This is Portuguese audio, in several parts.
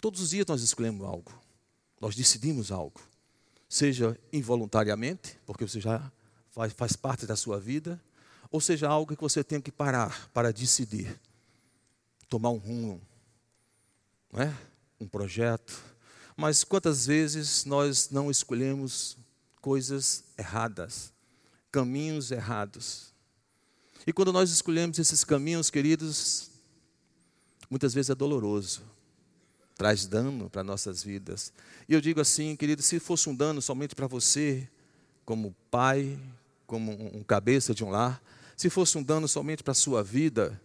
Todos os dias nós escolhemos algo, nós decidimos algo, seja involuntariamente, porque você já faz, faz parte da sua vida, ou seja algo que você tem que parar para decidir, tomar um rumo, não é? um projeto. Mas quantas vezes nós não escolhemos coisas erradas, caminhos errados? E quando nós escolhemos esses caminhos, queridos, muitas vezes é doloroso, traz dano para nossas vidas. E eu digo assim, querido, se fosse um dano somente para você, como pai, como um cabeça de um lar, se fosse um dano somente para a sua vida,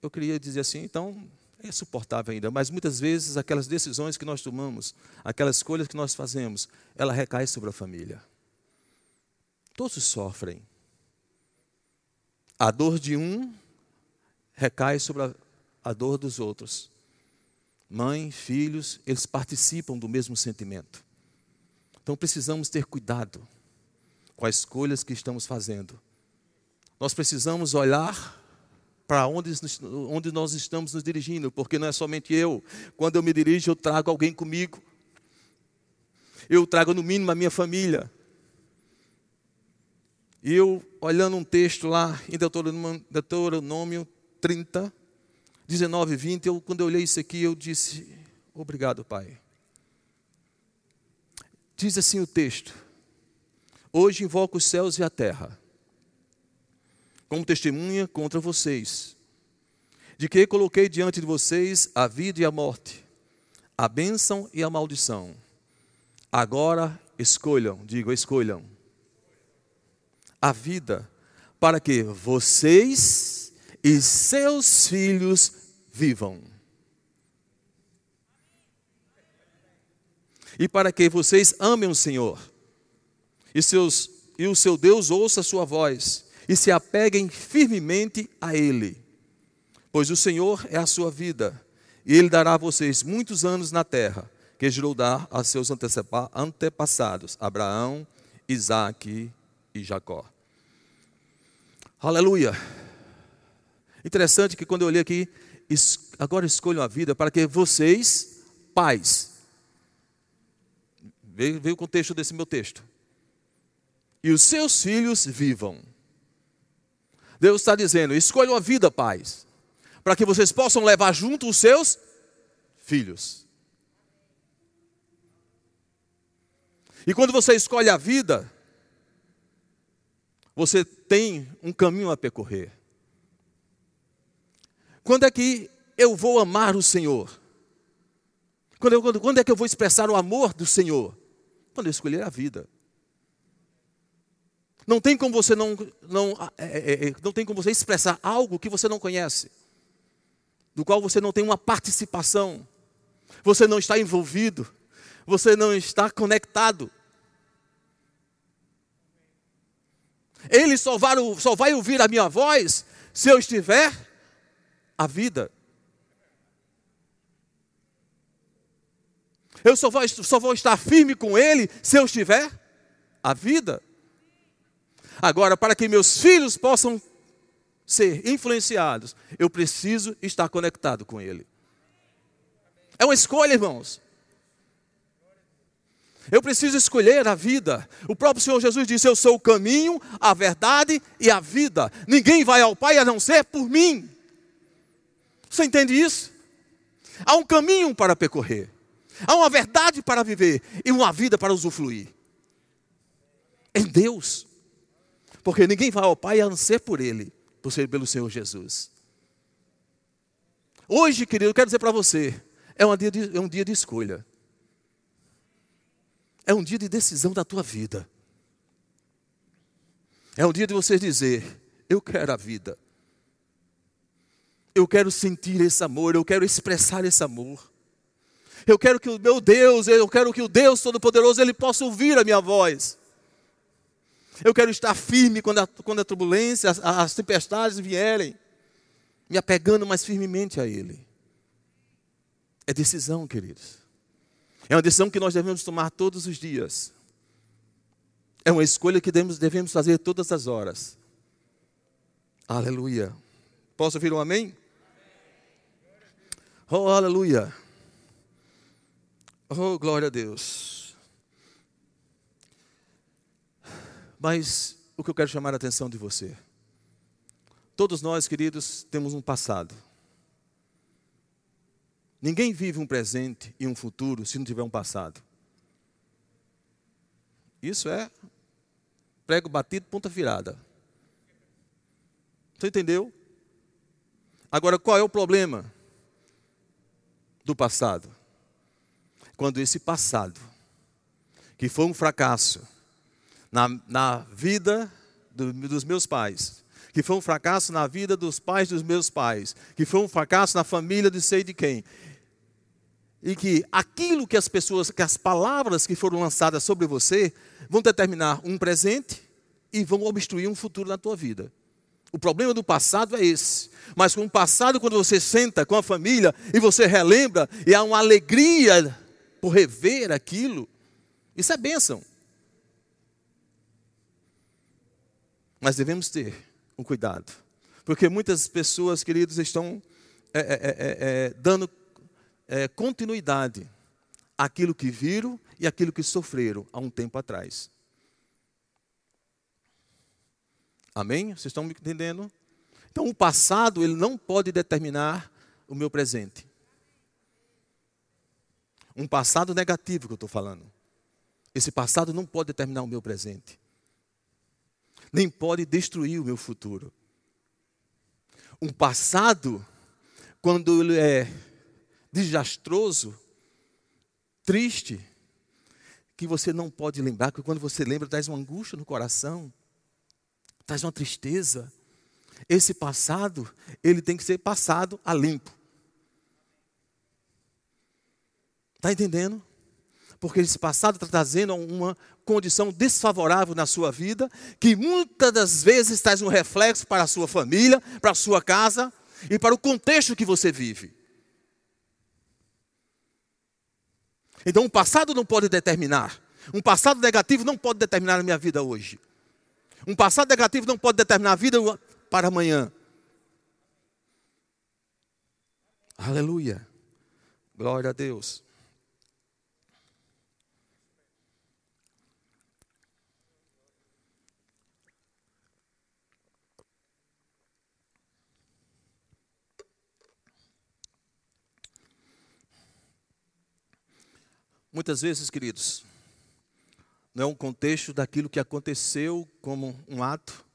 eu queria dizer assim, então é suportável ainda, mas muitas vezes aquelas decisões que nós tomamos, aquelas escolhas que nós fazemos, ela recai sobre a família. Todos sofrem. A dor de um recai sobre a, a dor dos outros. Mãe, filhos, eles participam do mesmo sentimento. Então precisamos ter cuidado com as escolhas que estamos fazendo. Nós precisamos olhar para onde, onde nós estamos nos dirigindo, porque não é somente eu. Quando eu me dirijo, eu trago alguém comigo. Eu trago no mínimo a minha família. E eu, olhando um texto lá em Deuteronômio 30, 19 e 20, eu, quando eu olhei isso aqui, eu disse: Obrigado, Pai. Diz assim o texto: Hoje invoco os céus e a terra como testemunha contra vocês, de que coloquei diante de vocês a vida e a morte, a bênção e a maldição. Agora escolham, digo, escolham a vida, para que vocês e seus filhos vivam. E para que vocês amem o Senhor, e, seus, e o seu Deus ouça a sua voz, e se apeguem firmemente a Ele, pois o Senhor é a sua vida, e Ele dará a vocês muitos anos na terra, que jurou dar a seus antepassados, Abraão, Isaque e Jacó. Aleluia! Interessante que quando eu olhei aqui, agora escolham a vida para que vocês, pais, veio, veio o contexto desse meu texto, e os seus filhos vivam. Deus está dizendo: escolham a vida, pais, para que vocês possam levar junto os seus filhos. E quando você escolhe a vida, você tem um caminho a percorrer. Quando é que eu vou amar o Senhor? Quando, quando, quando é que eu vou expressar o amor do Senhor? Quando eu escolher a vida. Não tem como você não, não, é, é, é, não tem como você expressar algo que você não conhece, do qual você não tem uma participação, você não está envolvido, você não está conectado. Ele só vai, só vai ouvir a minha voz se eu estiver a vida. Eu só vou, só vou estar firme com Ele se eu estiver a vida. Agora, para que meus filhos possam ser influenciados, eu preciso estar conectado com Ele. É uma escolha, irmãos. Eu preciso escolher a vida. O próprio Senhor Jesus disse: Eu sou o caminho, a verdade e a vida. Ninguém vai ao Pai a não ser por mim. Você entende isso? Há um caminho para percorrer, há uma verdade para viver e uma vida para usufruir. Em Deus. Porque ninguém vai ao Pai a não ser por Ele, por ser pelo Senhor Jesus. Hoje, querido, eu quero dizer para você, é um, dia de, é um dia de escolha. É um dia de decisão da tua vida. É um dia de você dizer: Eu quero a vida. Eu quero sentir esse amor, eu quero expressar esse amor. Eu quero que o meu Deus, eu quero que o Deus Todo-Poderoso, Ele possa ouvir a minha voz. Eu quero estar firme quando a, quando a turbulência, as, as tempestades vierem, me apegando mais firmemente a Ele. É decisão, queridos. É uma decisão que nós devemos tomar todos os dias. É uma escolha que devemos, devemos fazer todas as horas. Aleluia. Posso ouvir um amém? Oh, aleluia. Oh, glória a Deus. Mas o que eu quero chamar a atenção de você. Todos nós, queridos, temos um passado. Ninguém vive um presente e um futuro se não tiver um passado. Isso é prego batido, ponta virada. Você entendeu? Agora, qual é o problema do passado? Quando esse passado, que foi um fracasso na, na vida do, dos meus pais, que foi um fracasso na vida dos pais dos meus pais, que foi um fracasso na família de sei de quem, e que aquilo que as pessoas, que as palavras que foram lançadas sobre você, vão determinar um presente e vão obstruir um futuro na tua vida. O problema do passado é esse. Mas com o passado, quando você senta com a família e você relembra, e há uma alegria por rever aquilo, isso é bênção. Mas devemos ter um cuidado. Porque muitas pessoas, queridos, estão é, é, é, é dando é, continuidade àquilo que viram e àquilo que sofreram há um tempo atrás. Amém? Vocês estão me entendendo? Então, o passado, ele não pode determinar o meu presente. Um passado negativo que eu estou falando. Esse passado não pode determinar o meu presente. Nem pode destruir o meu futuro. Um passado, quando ele é desastroso, triste, que você não pode lembrar, que quando você lembra, traz uma angústia no coração traz uma tristeza. Esse passado, ele tem que ser passado a limpo. Está entendendo? Porque esse passado está trazendo uma condição desfavorável na sua vida, que muitas das vezes traz um reflexo para a sua família, para a sua casa e para o contexto que você vive. Então, o passado não pode determinar. Um passado negativo não pode determinar a minha vida hoje. Um passado negativo não pode determinar a vida para amanhã. Aleluia. Glória a Deus. Muitas vezes, queridos, não é um contexto daquilo que aconteceu como um ato,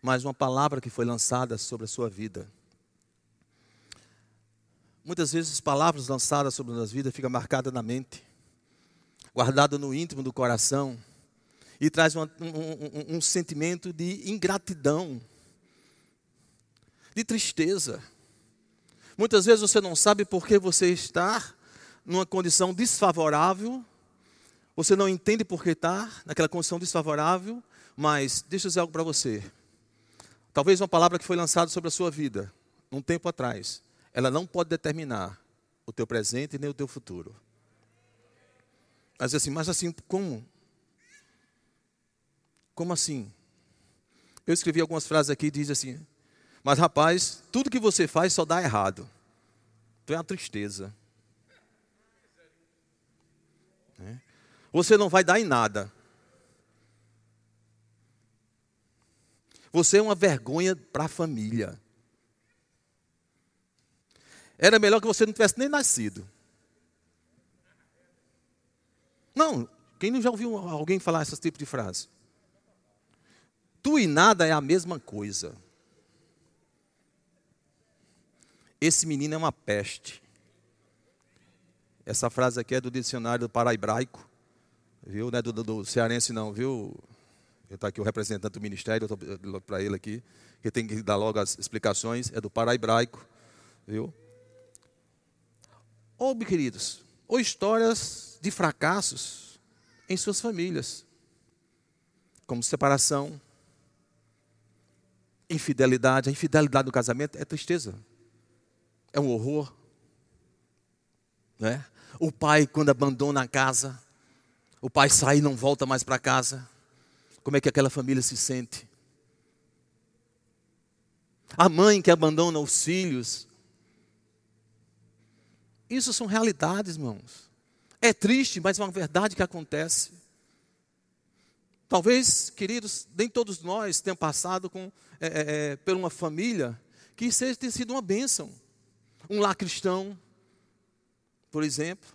mas uma palavra que foi lançada sobre a sua vida. Muitas vezes palavras lançadas sobre a nossa vida ficam marcadas na mente, guardadas no íntimo do coração, e traz uma, um, um, um sentimento de ingratidão, de tristeza. Muitas vezes você não sabe por que você está numa condição desfavorável você não entende por que está naquela condição desfavorável, mas deixa eu dizer algo para você. Talvez uma palavra que foi lançada sobre a sua vida, um tempo atrás, ela não pode determinar o teu presente nem o teu futuro. Mas assim, mas assim, como? Como assim? Eu escrevi algumas frases aqui e diz assim: Mas rapaz, tudo que você faz só dá errado. Então é uma tristeza. Você não vai dar em nada. Você é uma vergonha para a família. Era melhor que você não tivesse nem nascido. Não, quem não já ouviu alguém falar esse tipo de frase? Tu e nada é a mesma coisa. Esse menino é uma peste. Essa frase aqui é do dicionário do para-hebraico viu? Não é do, do, cearense não, viu? Está aqui o representante do ministério, para ele aqui, que tem que dar logo as explicações, é do para-hebraico, viu? Ou, queridos, ou histórias de fracassos em suas famílias, como separação, infidelidade. A infidelidade no casamento é tristeza, é um horror. Né? O pai, quando abandona a casa, o pai sai e não volta mais para casa. Como é que aquela família se sente? A mãe que abandona os filhos. Isso são realidades, irmãos. É triste, mas é uma verdade que acontece. Talvez, queridos, nem todos nós tenham passado com, é, é, é por uma família que seja, tenha sido uma bênção. Um lar cristão, por exemplo,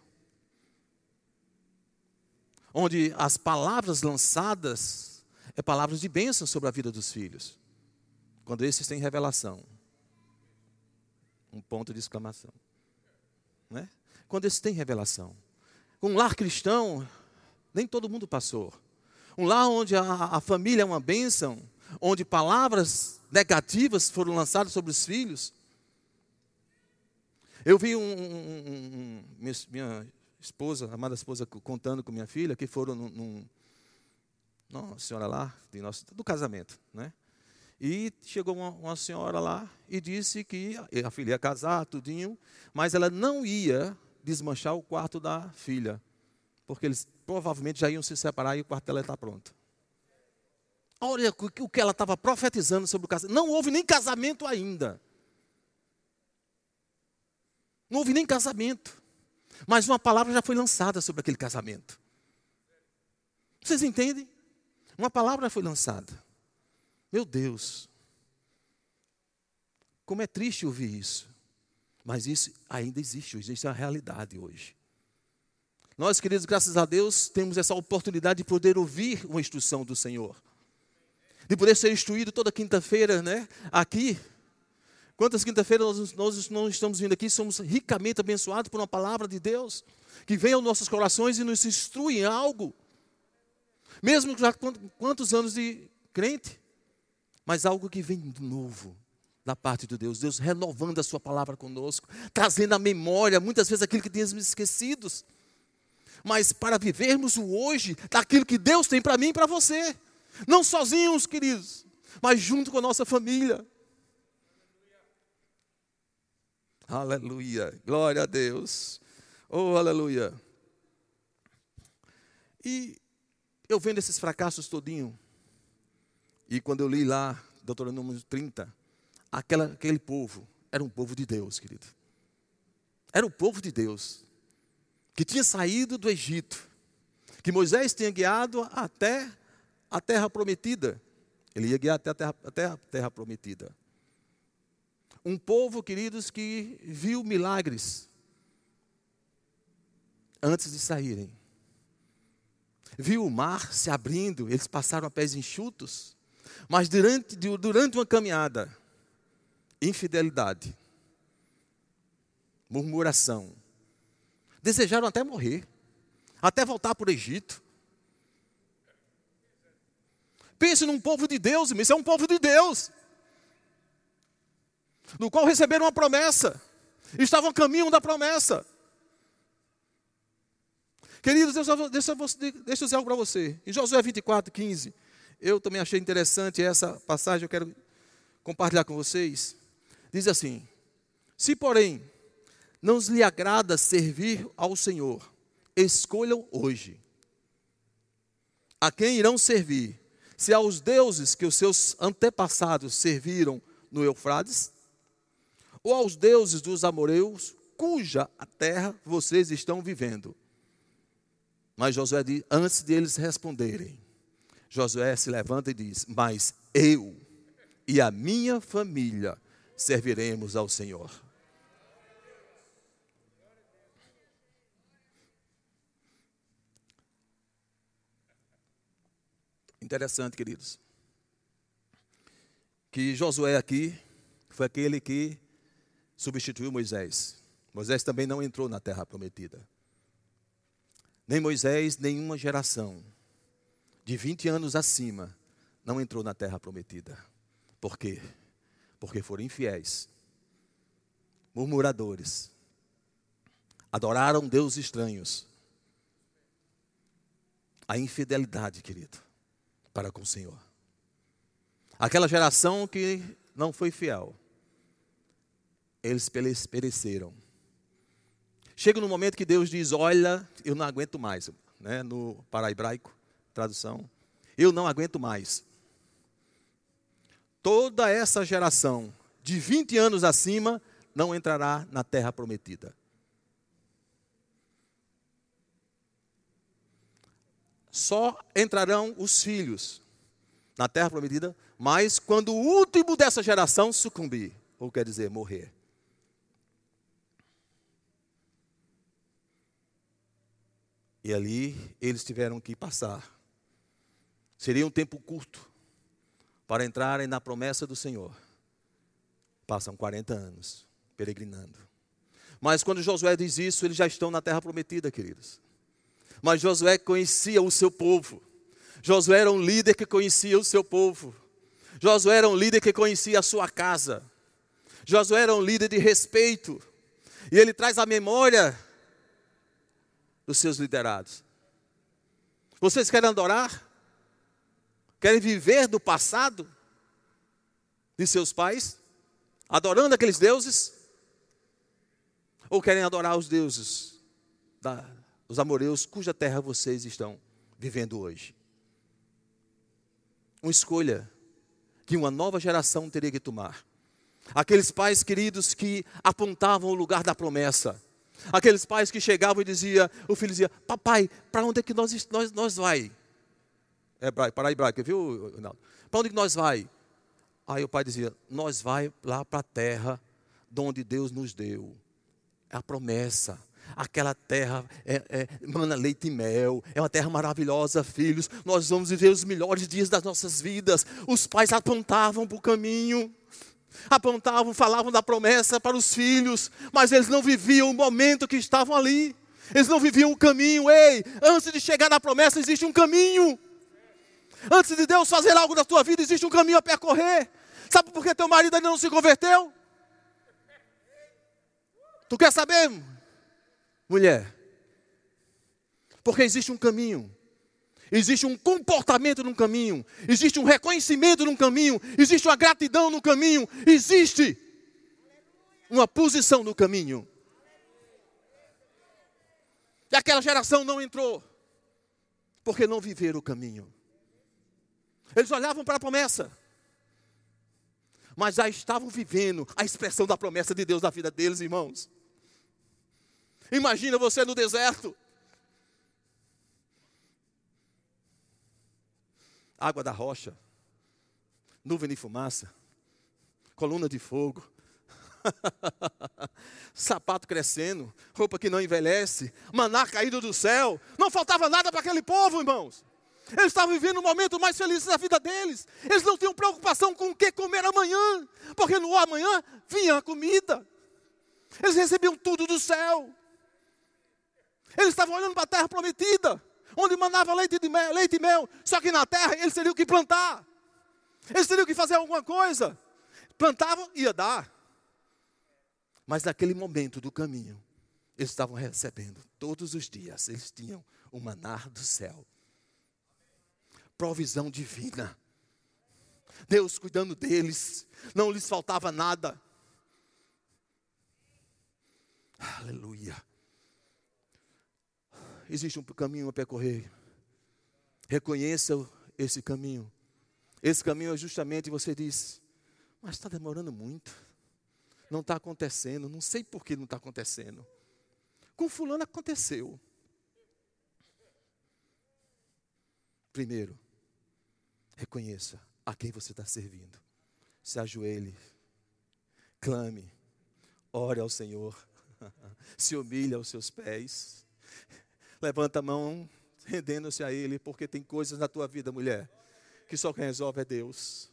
onde as palavras lançadas é palavras de bênção sobre a vida dos filhos. Quando esses têm revelação. Um ponto de exclamação. Né? Quando esses têm revelação. Um lar cristão, nem todo mundo passou. Um lar onde a, a família é uma bênção, onde palavras negativas foram lançadas sobre os filhos. Eu vi um, um, um, minha, minha, esposa, amada esposa, contando com minha filha, que foram num, num não, senhora lá, nosso, do casamento, né? E chegou uma, uma, senhora lá e disse que a filha ia casar, tudinho, mas ela não ia desmanchar o quarto da filha, porque eles provavelmente já iam se separar e o quarto dela está pronto. Olha o que ela estava profetizando sobre o casamento. Não houve nem casamento ainda. Não houve nem casamento. Mas uma palavra já foi lançada sobre aquele casamento. Vocês entendem? Uma palavra foi lançada. Meu Deus. Como é triste ouvir isso. Mas isso ainda existe hoje, isso é a realidade hoje. Nós, queridos, graças a Deus, temos essa oportunidade de poder ouvir uma instrução do Senhor. De poder ser instruído toda quinta-feira, né? Aqui. Quantas quinta-feiras nós, não estamos vindo aqui, somos ricamente abençoados por uma palavra de Deus, que vem aos nossos corações e nos instrui em algo. Mesmo já quantos anos de crente, mas algo que vem de novo da parte de Deus, Deus renovando a sua palavra conosco, trazendo à memória muitas vezes aquilo que tínhamos esquecidos. Mas para vivermos o hoje daquilo que Deus tem para mim e para você. Não sozinhos, queridos, mas junto com a nossa família. Aleluia. Glória a Deus. Oh, aleluia. E eu vendo esses fracassos todinho, e quando eu li lá, Deuteronômio 30, aquela, aquele povo era um povo de Deus, querido. Era o povo de Deus, que tinha saído do Egito, que Moisés tinha guiado até a terra prometida. Ele ia guiar até a terra, até a terra prometida. Um povo, queridos, que viu milagres antes de saírem. Viu o mar se abrindo, eles passaram a pés enxutos. Mas durante, durante uma caminhada, infidelidade, murmuração, desejaram até morrer, até voltar para o Egito. Pense num povo de Deus, isso é um povo de Deus, no qual receberam uma promessa, estavam a caminho da promessa. Queridos, deixa, deixa, eu dizer algo para você. Em Josué 24, 15, eu também achei interessante essa passagem, eu quero compartilhar com vocês. Diz assim: Se, porém, não lhe agrada servir ao Senhor, escolham hoje a quem irão servir. Se aos deuses que os seus antepassados serviram no Eufrades, ou aos deuses dos amoreus, cuja a terra vocês estão vivendo. Mas Josué diz, antes de eles responderem, Josué se levanta e diz: Mas eu e a minha família serviremos ao Senhor. Interessante, queridos. Que Josué aqui foi aquele que substituiu Moisés. Moisés também não entrou na terra prometida. Nem Moisés, nenhuma geração de 20 anos acima não entrou na terra prometida. Por quê? Porque foram infiéis, murmuradores, adoraram deuses estranhos. A infidelidade, querido, para com o Senhor. Aquela geração que não foi fiel, eles pereceram. Chega no momento que Deus diz: Olha, eu não aguento mais, né, no para-hebraico tradução. Eu não aguento mais. Toda essa geração de 20 anos acima não entrará na terra prometida. só entrarão os filhos na terra prometida, mas quando o último dessa geração sucumbir, ou quer dizer, morrer. E ali eles tiveram que passar. Seria um tempo curto para entrarem na promessa do Senhor. Passam 40 anos peregrinando. Mas quando Josué diz isso, eles já estão na terra prometida, queridos. Mas Josué conhecia o seu povo. Josué era um líder que conhecia o seu povo. Josué era um líder que conhecia a sua casa. Josué era um líder de respeito. E ele traz a memória dos seus liderados. Vocês querem adorar? Querem viver do passado de seus pais? Adorando aqueles deuses? Ou querem adorar os deuses da, dos amoreus cuja terra vocês estão vivendo hoje? Uma escolha que uma nova geração teria que tomar. Aqueles pais queridos que apontavam o lugar da promessa Aqueles pais que chegavam e dizia, o filho dizia, papai, para onde é que nós, nós, nós vai? É para hebraica, viu, Ronaldo? Para onde que nós vai? Aí o pai dizia, nós vai lá para a terra de onde Deus nos deu. É a promessa. Aquela terra é, é, mana leite e mel, é uma terra maravilhosa, filhos. Nós vamos viver os melhores dias das nossas vidas. Os pais apontavam para o caminho apontavam, falavam da promessa para os filhos, mas eles não viviam o momento que estavam ali. Eles não viviam o caminho. Ei, antes de chegar na promessa existe um caminho. Antes de Deus fazer algo na tua vida existe um caminho a percorrer. Sabe por que teu marido ainda não se converteu? Tu quer saber, mulher? Porque existe um caminho existe um comportamento no caminho, existe um reconhecimento no caminho, existe uma gratidão no caminho, existe uma posição no caminho. E aquela geração não entrou, porque não viveram o caminho. Eles olhavam para a promessa, mas já estavam vivendo a expressão da promessa de Deus na vida deles, irmãos. Imagina você no deserto, água da rocha, nuvem de fumaça, coluna de fogo, sapato crescendo, roupa que não envelhece, maná caído do céu. Não faltava nada para aquele povo, irmãos. Eles estavam vivendo o momento mais feliz da vida deles. Eles não tinham preocupação com o que comer amanhã, porque no amanhã vinha a comida. Eles recebiam tudo do céu. Eles estavam olhando para a terra prometida onde mandava leite, de mel, leite e mel, só que na terra eles teriam que plantar, eles teriam que fazer alguma coisa. Plantavam, ia dar. Mas naquele momento do caminho, eles estavam recebendo todos os dias, eles tinham o manar do céu. Provisão divina. Deus cuidando deles, não lhes faltava nada. Aleluia existe um caminho a percorrer. Reconheça esse caminho. Esse caminho é justamente você diz, mas está demorando muito. Não está acontecendo. Não sei por que não está acontecendo. Com fulano aconteceu. Primeiro, reconheça a quem você está servindo. Se ajoelhe, clame, ore ao Senhor, se humilhe aos seus pés Levanta a mão, rendendo-se a Ele, porque tem coisas na tua vida, mulher, que só quem resolve é Deus.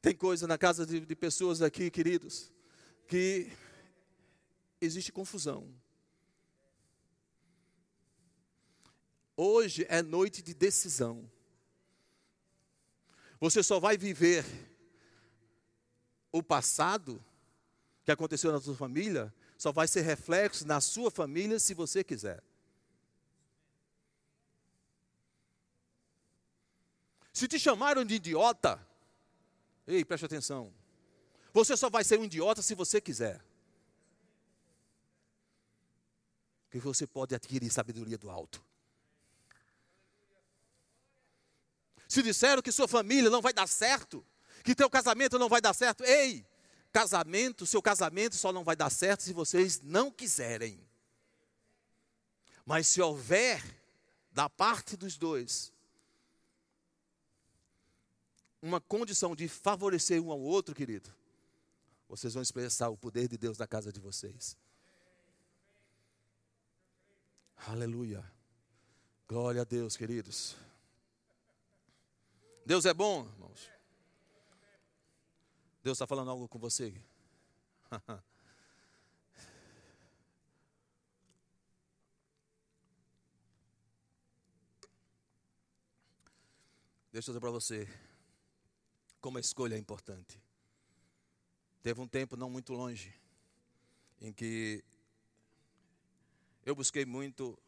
Tem coisa na casa de, de pessoas aqui, queridos, que existe confusão. Hoje é noite de decisão. Você só vai viver o passado que aconteceu na sua família só vai ser reflexo na sua família se você quiser. Se te chamaram de idiota, ei, preste atenção. Você só vai ser um idiota se você quiser. Porque você pode adquirir sabedoria do alto. Se disseram que sua família não vai dar certo, que teu casamento não vai dar certo, ei, casamento, seu casamento só não vai dar certo se vocês não quiserem. Mas se houver da parte dos dois, uma condição de favorecer um ao outro, querido, vocês vão expressar o poder de Deus na casa de vocês. Aleluia. Glória a Deus, queridos. Deus é bom, irmãos. Deus está falando algo com você. Deixa eu dizer para você como a escolha é importante. Teve um tempo não muito longe em que eu busquei muito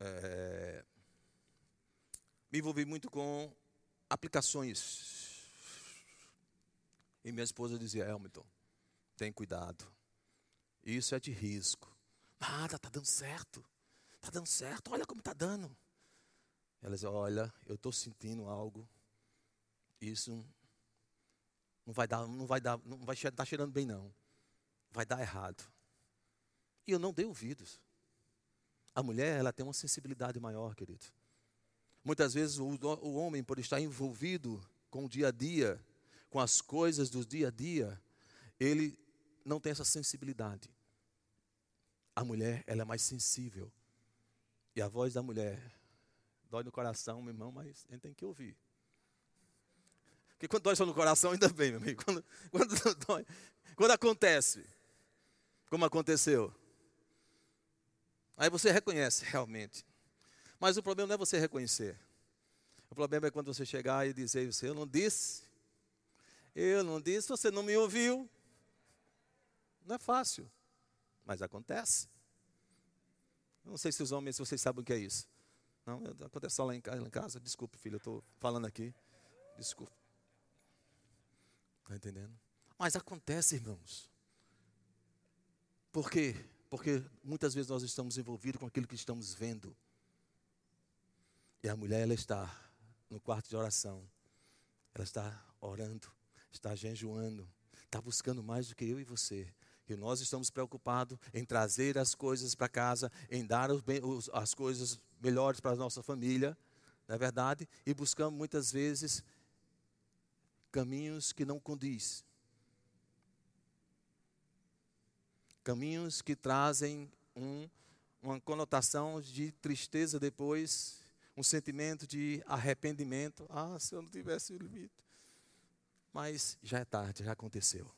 é, me envolvi muito com aplicações. E minha esposa dizia, Elmiton, tem cuidado. Isso é de risco. Nada, está dando certo. Está dando certo, olha como está dando. Ela dizia, olha, eu estou sentindo algo. Isso não vai dar, não vai dar, não vai estar tá cheirando bem não. Vai dar errado. E eu não dei ouvidos. A mulher, ela tem uma sensibilidade maior, querido. Muitas vezes o, o homem, por estar envolvido com o dia a dia, com as coisas do dia a dia, ele não tem essa sensibilidade. A mulher, ela é mais sensível. E a voz da mulher dói no coração, meu irmão, mas a gente tem que ouvir. Porque quando dói só no coração, ainda bem, meu amigo. Quando, quando, dói, quando acontece, como aconteceu, aí você reconhece realmente. Mas o problema não é você reconhecer. O problema é quando você chegar e dizer, você, eu não disse, eu não disse, você não me ouviu. Não é fácil, mas acontece. Eu não sei se os homens, se vocês sabem o que é isso. Não, acontece só lá em casa. Lá em casa. Desculpe, filho, eu estou falando aqui. Desculpe. Está entendendo? Mas acontece, irmãos. Por quê? Porque muitas vezes nós estamos envolvidos com aquilo que estamos vendo. E a mulher, ela está no quarto de oração. Ela está orando, está jejuando, está buscando mais do que eu e você. E nós estamos preocupados em trazer as coisas para casa, em dar as coisas melhores para a nossa família, não é verdade? E buscamos muitas vezes caminhos que não condiz. Caminhos que trazem um, uma conotação de tristeza depois um sentimento de arrependimento. Ah, se eu não tivesse o limite. Mas já é tarde, já aconteceu.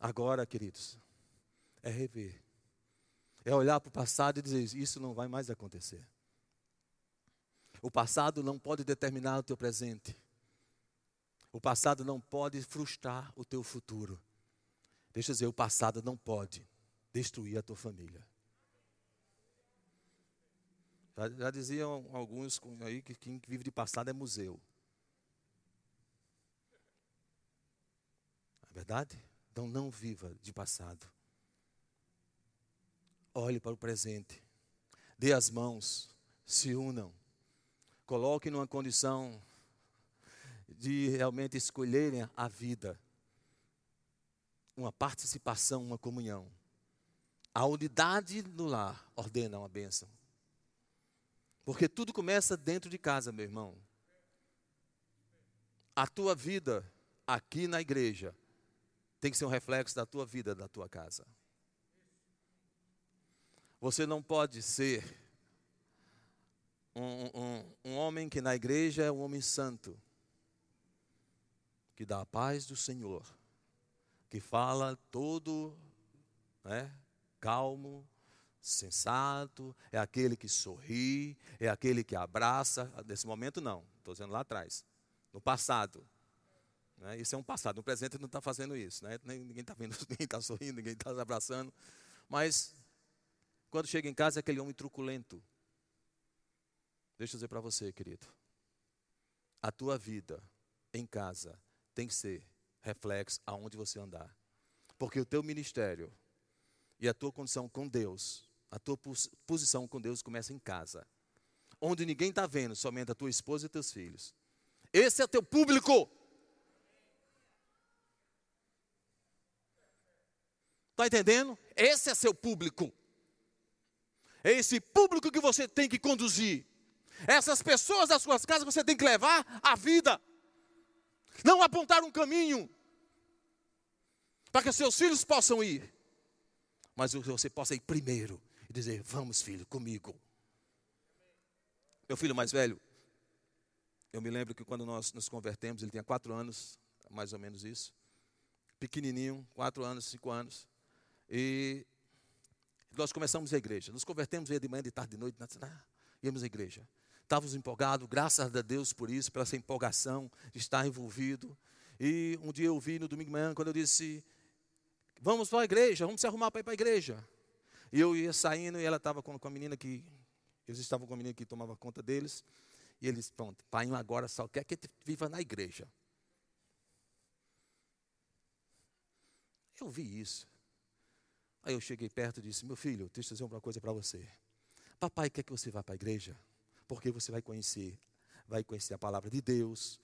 Agora, queridos, é rever. É olhar para o passado e dizer: Isso não vai mais acontecer. O passado não pode determinar o teu presente. O passado não pode frustrar o teu futuro. Deixa eu dizer: o passado não pode destruir a tua família. Já, diziam alguns aí que quem vive de passado é museu. É verdade? Então não viva de passado. Olhe para o presente. Dê as mãos. Se unam. Coloque numa condição de realmente escolherem a vida. Uma participação, uma comunhão. A unidade no lar ordena uma bênção. Porque tudo começa dentro de casa, meu irmão. A tua vida aqui na igreja tem que ser um reflexo da tua vida, da tua casa. Você não pode ser um, um, um homem que na igreja é um homem santo, que dá a paz do Senhor, que fala todo né, calmo, sensato, é aquele que sorri, é aquele que abraça. Nesse momento, não, estou dizendo lá atrás, no passado. Né? Isso é um passado, no presente não está fazendo isso. Né? Ninguém está vendo, ninguém está sorrindo, ninguém está abraçando. Mas, quando chega em casa, é aquele homem truculento. Deixa eu dizer para você, querido. A tua vida em casa tem que ser reflexo aonde você andar. Porque o teu ministério e a tua condição com Deus a tua posição com Deus começa em casa, onde ninguém está vendo, somente a tua esposa e teus filhos. Esse é teu público. Está entendendo? Esse é seu público. É esse público que você tem que conduzir. Essas pessoas das suas casas você tem que levar à vida. Não apontar um caminho para que seus filhos possam ir. Mas você possa ir primeiro e dizer: Vamos, filho, comigo. Meu filho mais velho, eu me lembro que quando nós nos convertemos, ele tinha quatro anos, mais ou menos isso. Pequenininho, quatro anos, cinco anos. E nós começamos a igreja. Nos convertemos, ia de manhã, de tarde, de noite, ah, íamos à igreja. Estávamos empolgados, graças a Deus por isso, pela essa empolgação de estar envolvido. E um dia eu vi no domingo de manhã, quando eu disse, vamos para a igreja, vamos se arrumar para ir para a igreja. E eu ia saindo e ela estava com, com a menina que, eles estavam com a menina que tomava conta deles. E eles, pronto, pai agora só quer que viva na igreja. Eu vi isso. Aí eu cheguei perto e disse: Meu filho, deixa eu dizer uma coisa para você. Papai quer que você vá para a igreja, porque você vai conhecer, vai conhecer a palavra de Deus,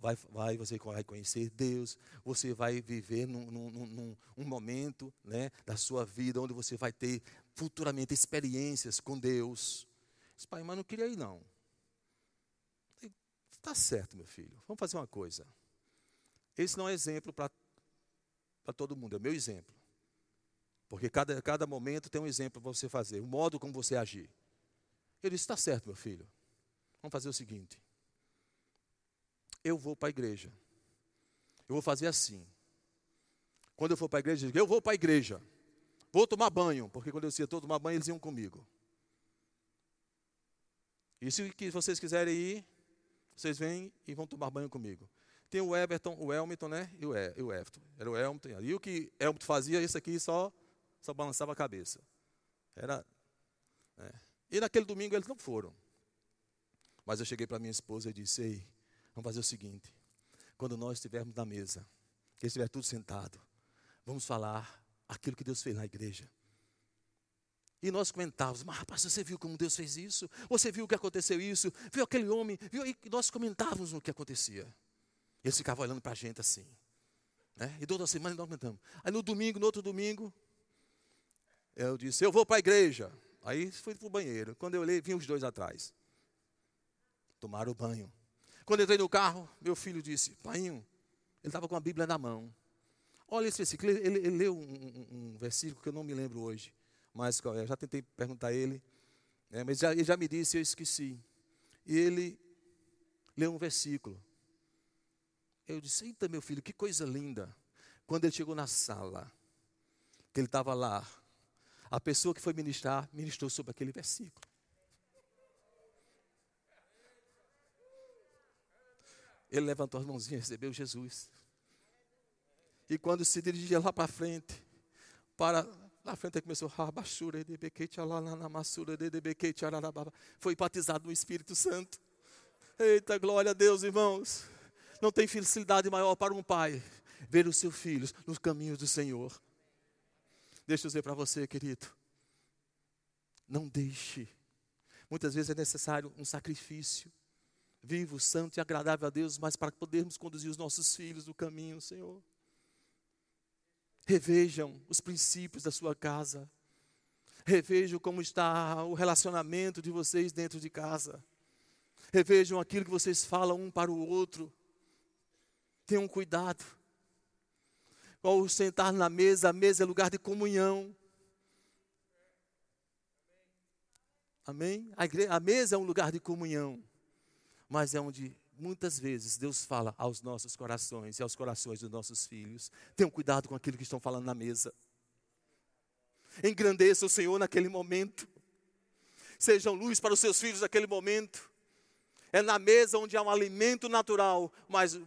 vai, vai, você vai conhecer Deus, você vai viver num, num, num, um momento né, da sua vida onde você vai ter futuramente experiências com Deus. Disse, pai, mas não queria ir não. Está certo, meu filho, vamos fazer uma coisa. Esse não é exemplo para todo mundo, é meu exemplo. Porque cada, cada momento tem um exemplo para você fazer, o modo como você agir. Ele disse: Está certo, meu filho. Vamos fazer o seguinte. Eu vou para a igreja. Eu vou fazer assim. Quando eu for para a igreja, eu, digo, eu vou para a igreja. Vou tomar banho, porque quando eu ia tomar banho, eles iam comigo. E se vocês quiserem ir, vocês vêm e vão tomar banho comigo. Tem o Everton, o Elmiton, né? E o, e, o Everton. Era o Elmiton. E o que Elmiton fazia, isso aqui só só balançava a cabeça. Era. É. E naquele domingo eles não foram. Mas eu cheguei para minha esposa e disse: Ei, vamos fazer o seguinte. Quando nós estivermos na mesa, que estiver tudo sentado, vamos falar aquilo que Deus fez na igreja. E nós comentávamos, mas rapaz, você viu como Deus fez isso? Você viu o que aconteceu isso? Viu aquele homem? Viu? E nós comentávamos o que acontecia. Eles ficavam olhando para a gente assim. Né? E toda semana nós comentamos. Aí no domingo, no outro domingo, eu disse, eu vou para a igreja. Aí fui para o banheiro. Quando eu olhei, vinha os dois atrás. Tomaram o banho. Quando entrei no carro, meu filho disse, painho, ele estava com a Bíblia na mão. Olha esse versículo, ele, ele, leu um, um, um, versículo que eu não me lembro hoje, mas é, já tentei perguntar a ele, é, mas já, ele já me disse, eu esqueci. E ele leu um versículo. Eu disse, eita meu filho, que coisa linda. Quando ele chegou na sala, que ele estava lá, a pessoa que foi ministrar, ministrou sobre aquele versículo. Ele levantou as mãozinhas recebeu Jesus. E quando se dirigia lá para frente, para na frente começou foi batizado no Espírito Santo. Eita, glória a Deus, irmãos. Não tem felicidade maior para um pai ver os seus filhos nos caminhos do Senhor. Deixa eu dizer para você, querido. Não deixe. Muitas vezes é necessário um sacrifício vivo, santo e agradável a Deus, mas para podermos conduzir os nossos filhos no caminho, Senhor. Revejam os princípios da sua casa. Revejam como está o relacionamento de vocês dentro de casa. Revejam aquilo que vocês falam um para o outro. Tenham cuidado. Ao sentar na mesa, a mesa é lugar de comunhão. Amém? A, igreja, a mesa é um lugar de comunhão, mas é onde muitas vezes Deus fala aos nossos corações e aos corações dos nossos filhos. Tenham cuidado com aquilo que estão falando na mesa. Engrandeça o Senhor naquele momento. Sejam luz para os seus filhos naquele momento. É na mesa onde há um alimento natural, mas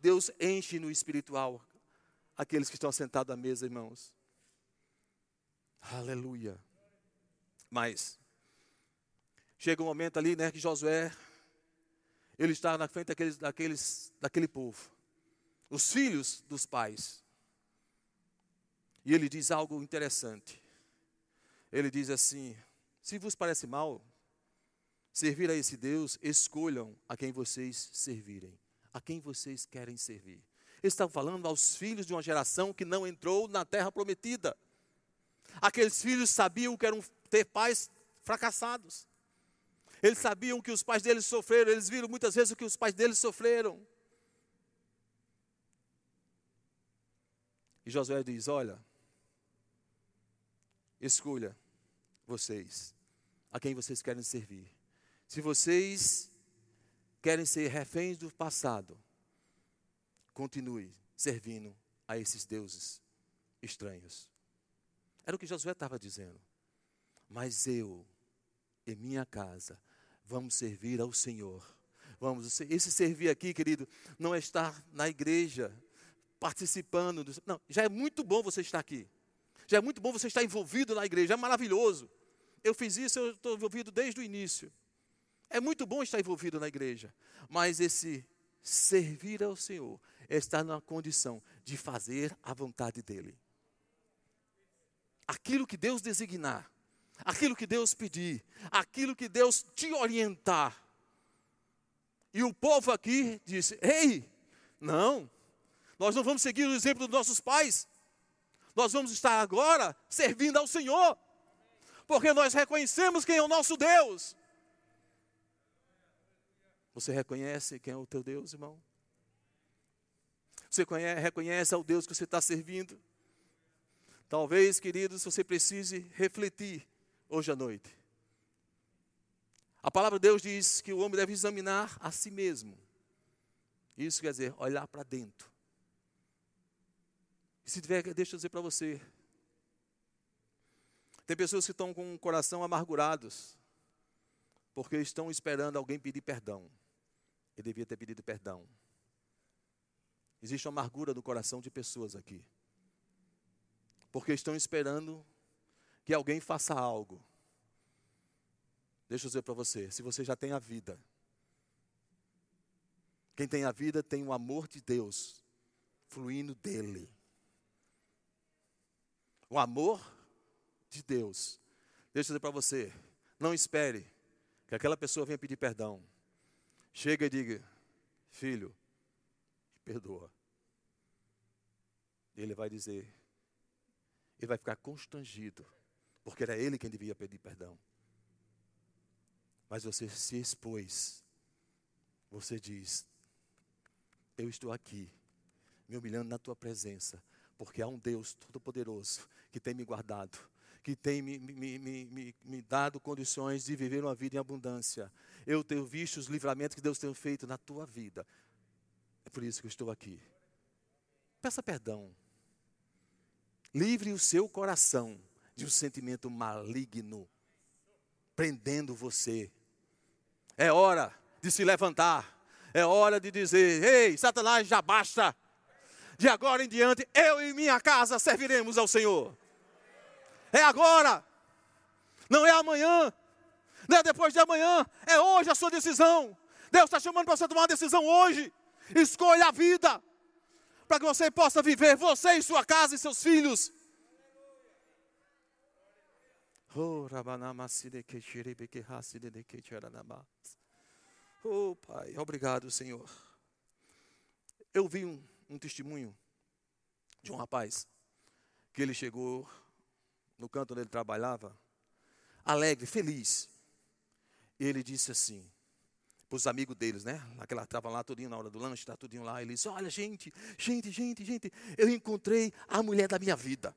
Deus enche no espiritual aqueles que estão sentados à mesa, irmãos. Aleluia. Mas chega um momento ali, né, que Josué ele está na frente daqueles, daqueles, daquele povo, os filhos dos pais. E ele diz algo interessante. Ele diz assim: Se vos parece mal servir a esse Deus, escolham a quem vocês servirem, a quem vocês querem servir. Está falando aos filhos de uma geração que não entrou na terra prometida. Aqueles filhos sabiam que eram ter pais fracassados. Eles sabiam que os pais deles sofreram, eles viram muitas vezes o que os pais deles sofreram. E Josué diz: Olha, escolha vocês a quem vocês querem servir. Se vocês querem ser reféns do passado, continue servindo a esses deuses estranhos. Era o que Josué estava dizendo. Mas eu e minha casa vamos servir ao Senhor. Vamos, esse servir aqui, querido, não é estar na igreja participando. Do, não, já é muito bom você estar aqui. Já é muito bom você estar envolvido na igreja, é maravilhoso. Eu fiz isso, eu estou envolvido desde o início. É muito bom estar envolvido na igreja, mas esse servir ao Senhor é estar na condição de fazer a vontade dEle. Aquilo que Deus designar, aquilo que Deus pedir, aquilo que Deus te orientar. E o povo aqui disse: Ei, não, nós não vamos seguir o exemplo dos nossos pais, nós vamos estar agora servindo ao Senhor, porque nós reconhecemos quem é o nosso Deus. Você reconhece quem é o teu Deus, irmão? Você conhece, reconhece ao Deus que você está servindo? Talvez, queridos, você precise refletir hoje à noite. A palavra de Deus diz que o homem deve examinar a si mesmo. Isso quer dizer olhar para dentro. E se tiver, deixa eu dizer para você. Tem pessoas que estão com o coração amargurados, porque estão esperando alguém pedir perdão. Ele devia ter pedido perdão. Existe uma amargura no coração de pessoas aqui. Porque estão esperando que alguém faça algo. Deixa eu dizer para você, se você já tem a vida, quem tem a vida tem o amor de Deus fluindo dele. O amor de Deus. Deixa eu dizer para você, não espere que aquela pessoa venha pedir perdão. Chega e diga: Filho, perdoa. Ele vai dizer, ele vai ficar constrangido, porque era ele quem devia pedir perdão. Mas você se expôs, você diz: Eu estou aqui, me humilhando na tua presença, porque há um Deus Todo-Poderoso que tem me guardado, que tem me, me, me, me, dado condições de viver uma vida em abundância. Eu tenho visto os livramentos que Deus tem feito na tua vida. É por isso que eu estou aqui. Peça perdão. Livre o seu coração de um sentimento maligno, prendendo você. É hora de se levantar. É hora de dizer: Ei, Satanás, já basta. De agora em diante, eu e minha casa serviremos ao Senhor. É agora, não é amanhã, não é depois de amanhã, é hoje a sua decisão. Deus está chamando para você tomar uma decisão hoje. Escolha a vida, para que você possa viver, você e sua casa e seus filhos. Oh, Pai, obrigado, Senhor. Eu vi um, um testemunho de um rapaz que ele chegou no canto onde ele trabalhava, alegre, feliz. Ele disse assim, para os amigos deles, né? Aquela estava lá tudinho na hora do lanche, está tudinho lá. Ele disse: Olha, gente, gente, gente, gente, eu encontrei a mulher da minha vida.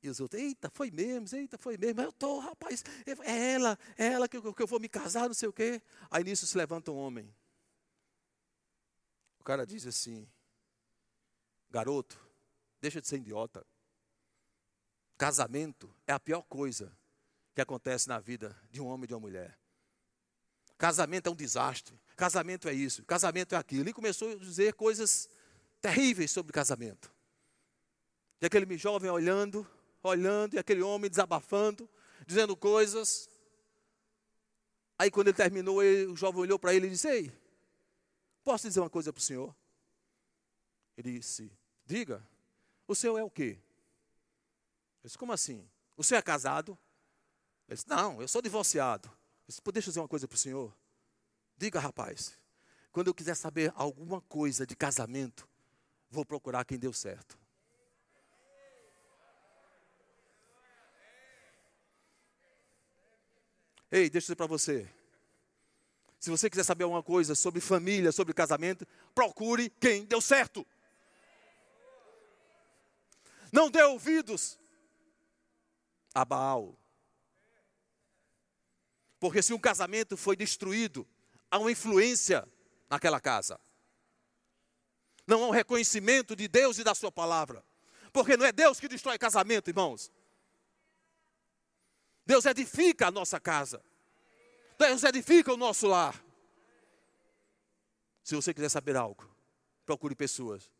E os outros, eita, foi mesmo, eita, foi mesmo. Eu estou, rapaz, é ela, é ela que eu, que eu vou me casar, não sei o quê. Aí nisso se levanta um homem. O cara diz assim: Garoto, deixa de ser idiota. Casamento é a pior coisa que acontece na vida de um homem e de uma mulher. Casamento é um desastre. Casamento é isso. Casamento é aquilo. E começou a dizer coisas terríveis sobre casamento. E aquele jovem olhando, olhando, e aquele homem desabafando, dizendo coisas. Aí quando ele terminou, ele, o jovem olhou para ele e disse: Ei, posso dizer uma coisa para o senhor? Ele disse: Diga, o senhor é o quê? Eu disse, como assim? O senhor é casado? Ele disse, não, eu sou divorciado. Eu disse, deixa eu dizer uma coisa para o senhor. Diga, rapaz, quando eu quiser saber alguma coisa de casamento, vou procurar quem deu certo. Ei, deixa eu dizer para você. Se você quiser saber alguma coisa sobre família, sobre casamento, procure quem deu certo. Não dê ouvidos a Baal. Porque se um casamento foi destruído, há uma influência naquela casa. Não há um reconhecimento de Deus e da sua palavra. Porque não é Deus que destrói casamento, irmãos. Deus edifica a nossa casa. Deus edifica o nosso lar. Se você quiser saber algo, procure pessoas,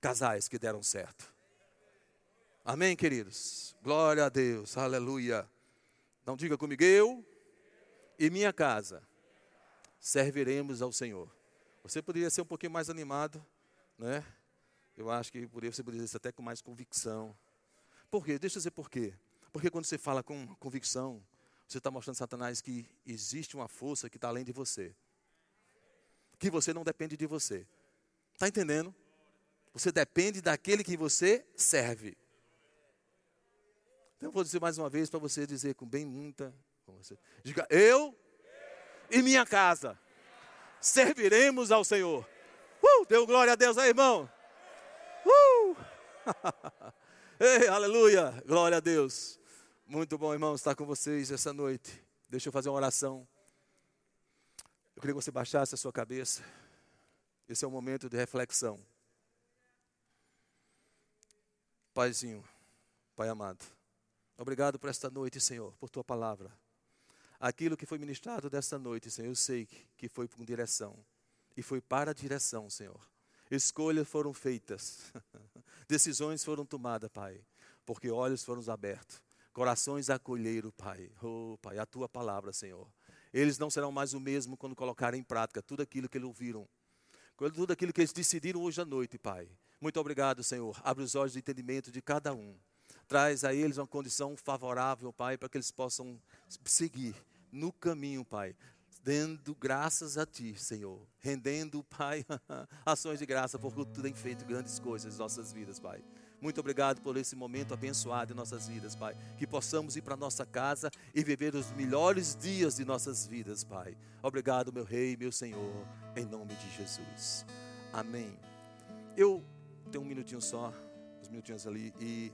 casais que deram certo. Amém, queridos? Glória a Deus, aleluia. Não diga comigo, eu e minha casa serviremos ao Senhor. Você poderia ser um pouquinho mais animado, né? Eu acho que você poderia ser até com mais convicção. Por quê? Deixa eu dizer por quê. Porque quando você fala com convicção, você está mostrando a Satanás que existe uma força que está além de você. Que você não depende de você. Está entendendo? Você depende daquele que você serve. Então eu vou dizer mais uma vez para você dizer com bem muita. Com você. Diga, eu e minha casa serviremos ao Senhor. Uh, deu glória a Deus aí, irmão. Uh! Ei, aleluia, glória a Deus. Muito bom, irmão, estar com vocês essa noite. Deixa eu fazer uma oração. Eu queria que você baixasse a sua cabeça. Esse é um momento de reflexão. Paizinho, Pai amado, obrigado por esta noite, Senhor, por tua palavra. Aquilo que foi ministrado desta noite, Senhor, eu sei que foi com direção. E foi para a direção, Senhor. Escolhas foram feitas, decisões foram tomadas, Pai, porque olhos foram abertos, corações acolheram, Pai. Oh, Pai, a tua palavra, Senhor. Eles não serão mais o mesmo quando colocarem em prática tudo aquilo que eles ouviram, tudo aquilo que eles decidiram hoje à noite, Pai. Muito obrigado, Senhor. Abre os olhos de entendimento de cada um. Traz a eles uma condição favorável, Pai, para que eles possam seguir no caminho, Pai, dando graças a Ti, Senhor, rendendo, Pai, ações de graça, porque Tu tem feito grandes coisas em nossas vidas, Pai. Muito obrigado por esse momento abençoado em nossas vidas, Pai. Que possamos ir para nossa casa e viver os melhores dias de nossas vidas, Pai. Obrigado, meu Rei, meu Senhor, em nome de Jesus. Amém. Eu tenho um minutinho só, uns minutinhos ali, e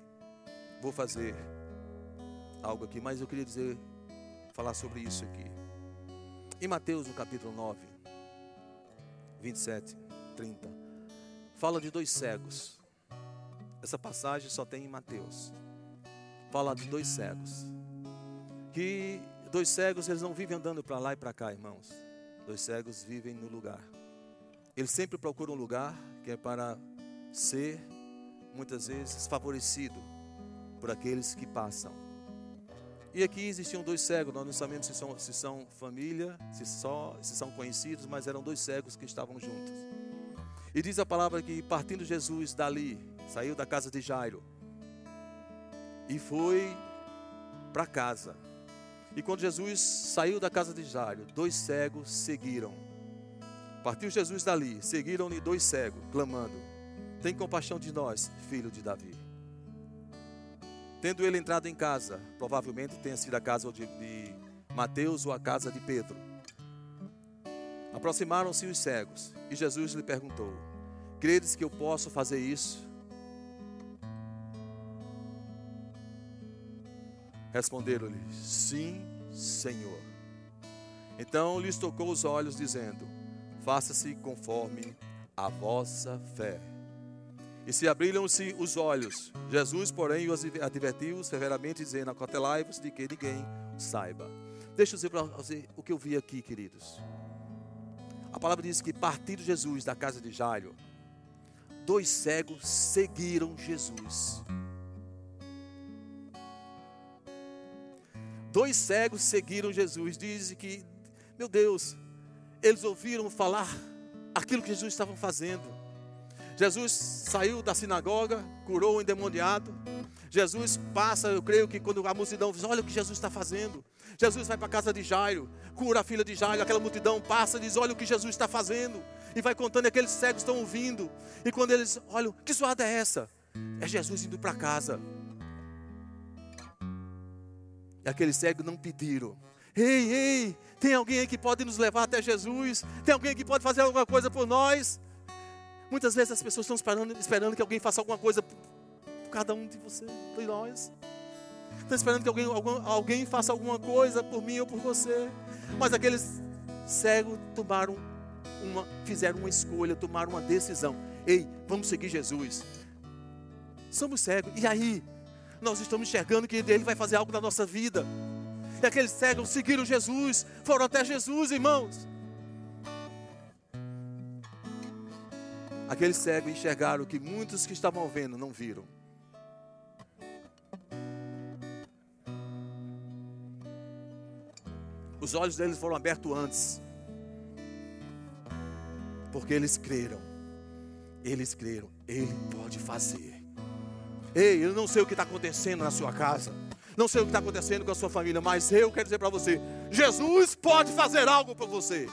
vou fazer algo aqui, mas eu queria dizer, falar sobre isso aqui. Em Mateus, no capítulo 9, 27, 30, fala de dois cegos. Essa passagem só tem em Mateus. Fala de dois cegos. Que dois cegos, eles não vivem andando para lá e para cá, irmãos. Dois cegos vivem no lugar. Eles sempre procuram um lugar que é para ser, muitas vezes, favorecido por aqueles que passam. E aqui existiam dois cegos, nós não sabemos se são, se são família, se, só, se são conhecidos, mas eram dois cegos que estavam juntos. E diz a palavra que partindo Jesus dali, saiu da casa de Jairo e foi para casa. E quando Jesus saiu da casa de Jairo, dois cegos seguiram. Partiu Jesus dali, seguiram-lhe dois cegos, clamando: Tem compaixão de nós, filho de Davi. Tendo ele entrado em casa, provavelmente tenha sido a casa de, de Mateus ou a casa de Pedro. Aproximaram-se os cegos e Jesus lhe perguntou: Credes que eu posso fazer isso? Responderam-lhe: Sim, Senhor. Então lhes tocou os olhos, dizendo: Faça-se conforme a vossa fé. E se abriram-se os olhos. Jesus, porém, os advertiu severamente, dizendo: Acotelai-vos de que ninguém saiba. Deixa eu dizer para você o que eu vi aqui, queridos. A palavra diz que, partindo Jesus da casa de Jairo, dois cegos seguiram Jesus. Dois cegos seguiram Jesus. Diz que, meu Deus, eles ouviram falar aquilo que Jesus estava fazendo. Jesus saiu da sinagoga, curou o endemoniado. Jesus passa, eu creio que quando a multidão diz: Olha o que Jesus está fazendo. Jesus vai para a casa de Jairo, cura a filha de Jairo. Aquela multidão passa e diz: Olha o que Jesus está fazendo. E vai contando, e aqueles cegos estão ouvindo. E quando eles olham, que zoada é essa? É Jesus indo para casa. E aqueles cegos não pediram. Ei, ei, tem alguém aí que pode nos levar até Jesus? Tem alguém que pode fazer alguma coisa por nós? Muitas vezes as pessoas estão esperando, esperando que alguém faça alguma coisa por, cada um de vocês, por nós. Estão esperando que alguém, algum, alguém faça alguma coisa por mim ou por você. Mas aqueles cegos tomaram uma, fizeram uma escolha, tomaram uma decisão. Ei, vamos seguir Jesus. Somos cegos. E aí? Nós estamos enxergando que Ele vai fazer algo na nossa vida. E aqueles cegos seguiram Jesus, foram até Jesus, irmãos. Aqueles cegos enxergaram que muitos que estavam vendo não viram. Os olhos deles foram abertos antes. Porque eles creram. Eles creram. Ele pode fazer. Ei, eu não sei o que está acontecendo na sua casa. Não sei o que está acontecendo com a sua família, mas eu quero dizer para você: Jesus pode fazer algo por você.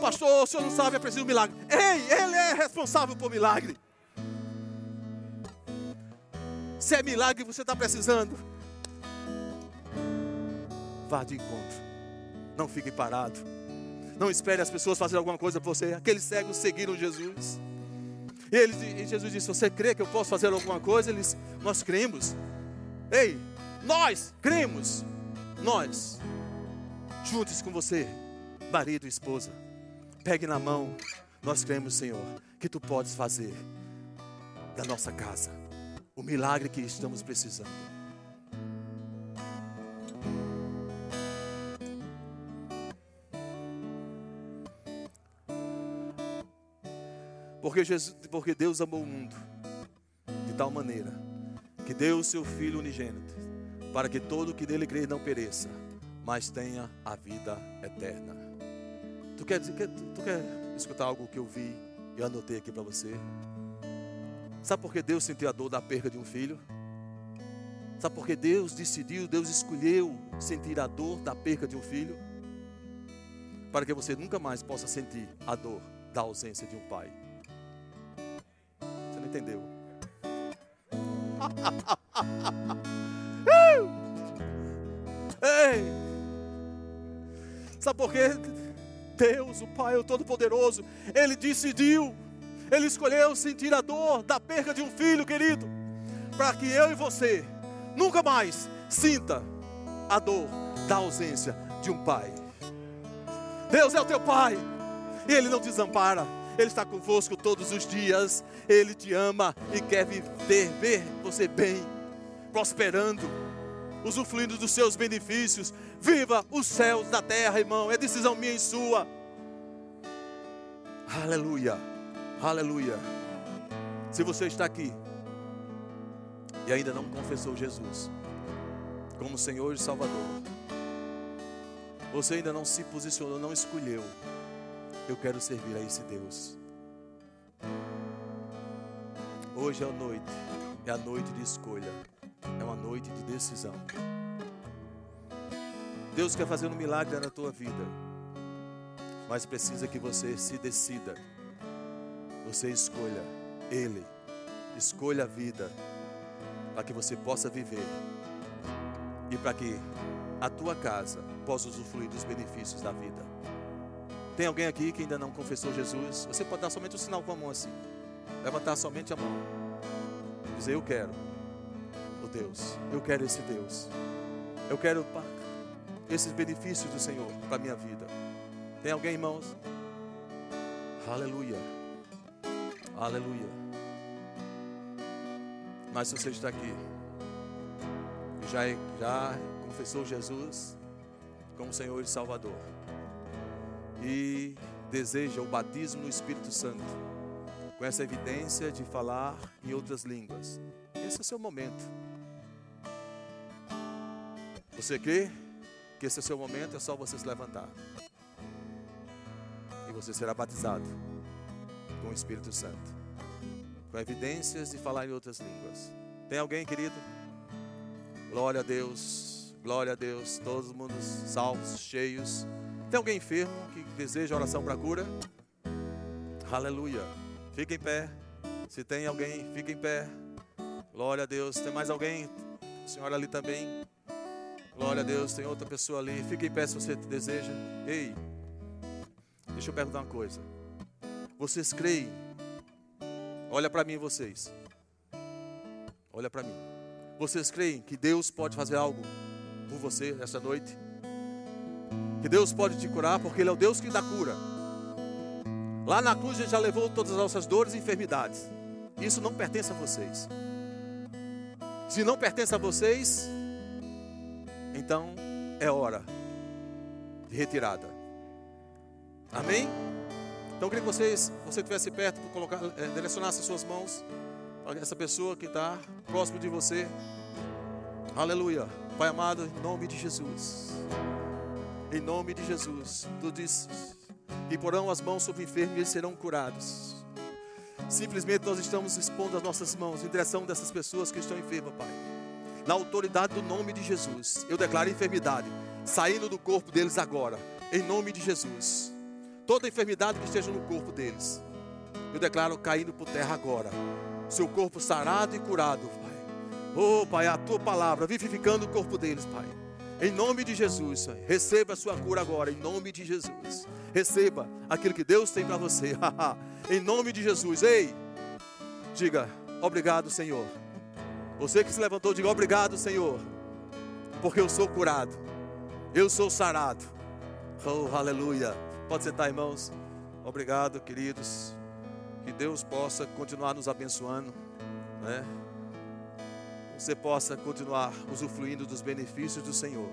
Pastor, o senhor não sabe, é preciso um milagre. Ei, ele é responsável por milagre. Se é milagre você está precisando, vá de encontro. Não fique parado. Não espere as pessoas fazerem alguma coisa por você. Aqueles cegos seguiram Jesus. E, eles, e Jesus disse: Você crê que eu posso fazer alguma coisa? Eles, nós cremos. Ei, nós cremos. Nós, juntos com você, marido e esposa, pegue na mão. Nós cremos, Senhor, que tu podes fazer da nossa casa o milagre que estamos precisando. Porque, Jesus, porque Deus amou o mundo de tal maneira que deu o seu Filho unigênito, para que todo que nele crê não pereça, mas tenha a vida eterna. Tu quer, tu, tu quer escutar algo que eu vi e anotei aqui para você? Sabe por que Deus sentiu a dor da perda de um filho? Sabe por que Deus decidiu, Deus escolheu sentir a dor da perda de um filho? Para que você nunca mais possa sentir a dor da ausência de um pai. Você não entendeu? Ei! Sabe por quê? Deus, o Pai, o Todo-Poderoso, Ele decidiu, Ele escolheu sentir a dor da perda de um filho, querido, para que eu e você nunca mais sinta a dor da ausência de um pai. Deus é o teu Pai, e Ele não desampara. Ele está convosco todos os dias. Ele te ama e quer viver, ver você bem, prosperando, usufruindo dos seus benefícios. Viva os céus da terra, irmão. É decisão minha e sua. Aleluia. Aleluia. Se você está aqui e ainda não confessou Jesus como Senhor e Salvador, você ainda não se posicionou, não escolheu eu quero servir a esse Deus. Hoje é a noite, é a noite de escolha, é uma noite de decisão. Deus quer fazer um milagre na tua vida, mas precisa que você se decida, você escolha Ele, escolha a vida, para que você possa viver e para que a tua casa possa usufruir dos benefícios da vida. Tem alguém aqui que ainda não confessou Jesus? Você pode dar somente um sinal com a mão assim. Levantar somente a mão. Dizer: Eu quero Deus. Eu quero esse Deus. Eu quero esses benefícios do Senhor para minha vida. Tem alguém, irmãos? Aleluia. Aleluia. Mas se você está aqui, já, já confessou Jesus como Senhor e Salvador e deseja o batismo no Espírito Santo, com essa evidência de falar em outras línguas. Esse é o seu momento. Você crê que esse é o seu momento? É só você se levantar. E você será batizado com o Espírito Santo, com evidências de falar em outras línguas. Tem alguém, querido? Glória a Deus, glória a Deus, todos mundo salvos, cheios. Tem alguém enfermo que deseja oração para cura? Aleluia. Fique em pé. Se tem alguém, fique em pé. Glória a Deus. Tem mais alguém? Senhora ali também. Glória a Deus, tem outra pessoa ali. Fique em pé se você deseja. Ei, deixa eu perguntar uma coisa. Vocês creem? Olha para mim, vocês. Olha para mim. Vocês creem que Deus pode fazer algo por você essa noite? Que Deus pode te curar, porque Ele é o Deus que dá cura. Lá na cruz Ele já levou todas as nossas dores e enfermidades. Isso não pertence a vocês. Se não pertence a vocês, então é hora de retirada. Amém? Então eu queria que vocês, você estivesse perto, colocar, é, direcionasse as suas mãos para essa pessoa que está próximo de você. Aleluia. Pai amado, em nome de Jesus. Em nome de Jesus. Tu dizes que porão as mãos sobre o enfermo e eles serão curados. Simplesmente nós estamos expondo as nossas mãos em direção dessas pessoas que estão enfermas, Pai. Na autoridade do nome de Jesus, eu declaro enfermidade saindo do corpo deles agora, em nome de Jesus. Toda enfermidade que esteja no corpo deles, eu declaro caindo por terra agora. Seu corpo sarado e curado, Pai. Oh, Pai, a tua palavra vivificando o corpo deles, Pai. Em nome de Jesus, receba a sua cura agora, em nome de Jesus. Receba aquilo que Deus tem para você. em nome de Jesus. Ei, diga, obrigado, Senhor. Você que se levantou, diga obrigado, Senhor, porque eu sou curado, eu sou sarado. Oh, aleluia. Pode sentar, irmãos. Obrigado, queridos. Que Deus possa continuar nos abençoando, né? Você possa continuar usufruindo dos benefícios do Senhor.